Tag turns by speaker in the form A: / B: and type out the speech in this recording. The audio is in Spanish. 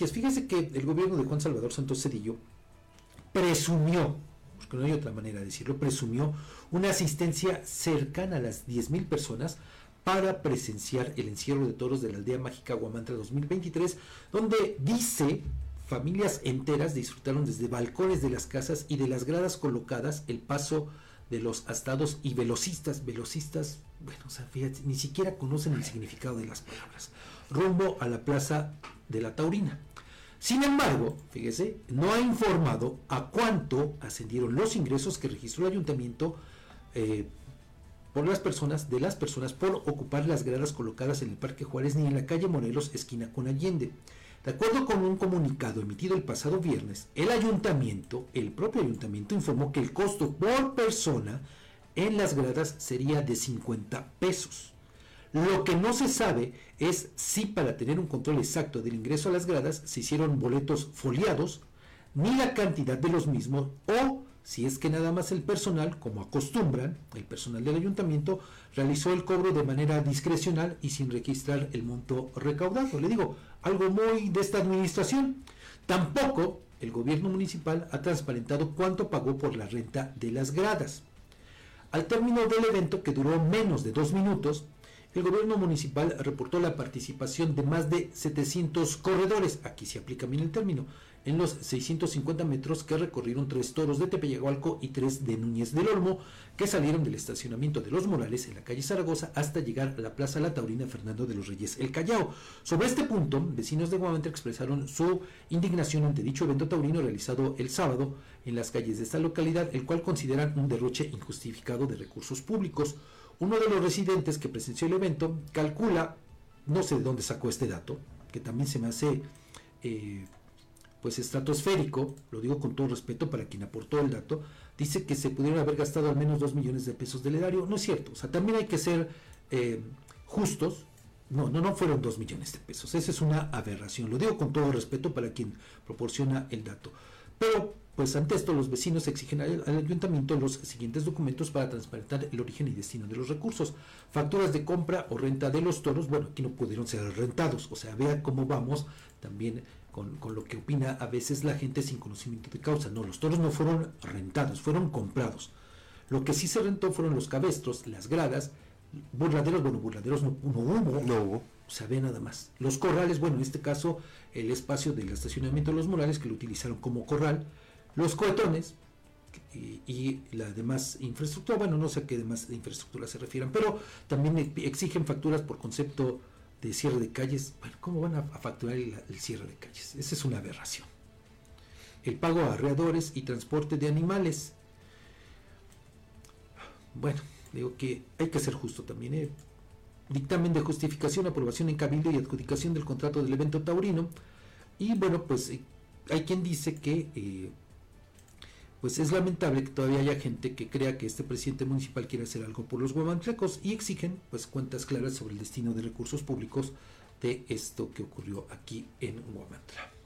A: noticias. Fíjese que el gobierno de Juan Salvador Santos Cedillo presumió, no hay otra manera de decirlo, presumió una asistencia cercana a las 10.000 personas para presenciar el encierro de toros de la aldea mágica Guamantra 2023, donde dice familias enteras disfrutaron desde balcones de las casas y de las gradas colocadas el paso de los astados y velocistas, velocistas, bueno, o sea, fíjate, ni siquiera conocen el significado de las palabras, rumbo a la plaza de la Taurina. Sin embargo, fíjese, no ha informado a cuánto ascendieron los ingresos que registró el ayuntamiento eh, por las personas, de las personas por ocupar las gradas colocadas en el Parque Juárez ni en la calle Morelos, esquina con Allende. De acuerdo con un comunicado emitido el pasado viernes, el ayuntamiento, el propio ayuntamiento, informó que el costo por persona en las gradas sería de 50 pesos. Lo que no se sabe es si para tener un control exacto del ingreso a las gradas se hicieron boletos foliados, ni la cantidad de los mismos, o si es que nada más el personal, como acostumbran, el personal del ayuntamiento, realizó el cobro de manera discrecional y sin registrar el monto recaudado. Le digo, algo muy de esta administración. Tampoco el gobierno municipal ha transparentado cuánto pagó por la renta de las gradas. Al término del evento, que duró menos de dos minutos, el gobierno municipal reportó la participación de más de 700 corredores, aquí se aplica bien el término, en los 650 metros que recorrieron tres toros de Tepeyagualco y tres de Núñez del Olmo, que salieron del estacionamiento de Los Morales en la calle Zaragoza hasta llegar a la Plaza La Taurina Fernando de los Reyes El Callao. Sobre este punto, vecinos de Guamantla expresaron su indignación ante dicho evento taurino realizado el sábado en las calles de esta localidad, el cual consideran un derroche injustificado de recursos públicos. Uno de los residentes que presenció el evento calcula, no sé de dónde sacó este dato, que también se me hace eh, pues estratosférico, lo digo con todo respeto para quien aportó el dato, dice que se pudieron haber gastado al menos 2 millones de pesos del erario. No es cierto, o sea, también hay que ser eh, justos. No, no, no fueron 2 millones de pesos. Esa es una aberración. Lo digo con todo respeto para quien proporciona el dato. Pero, pues ante esto, los vecinos exigen al, al, ayuntamiento los siguientes documentos para transparentar el origen y destino de los recursos. Facturas de compra o renta de los toros, bueno, aquí no pudieron ser rentados. O sea, vea cómo vamos también con, lo que opina a veces la gente sin conocimiento de causa. No, los toros no fueron rentados, fueron comprados. Lo que sí se rentó fueron los cabestros, las gradas, burladeros, bueno, burladeros no, hubo. No hubo. O sea, ve nada más. Los corrales, bueno, en este caso, el espacio del estacionamiento de los Morales, que lo utilizaron como corral. Los cohetones, y, y, la demás infraestructura, bueno, no sé a qué demás infraestructura se refieran, pero también exigen facturas por concepto de cierre de calles, bueno, ¿cómo van a, facturar el, cierre de calles? Esa es una aberración. El pago a arreadores y transporte de animales. Bueno, digo que hay que ser justo también. ¿eh? Dictamen de justificación, aprobación en cabildo y adjudicación del contrato del evento taurino. Y bueno, pues eh, hay quien dice que eh, pues es lamentable que todavía haya gente que crea que este presidente municipal quiere hacer algo por los huamantlecos y exigen pues cuentas claras sobre el destino de recursos públicos de esto que ocurrió aquí en Huamantla.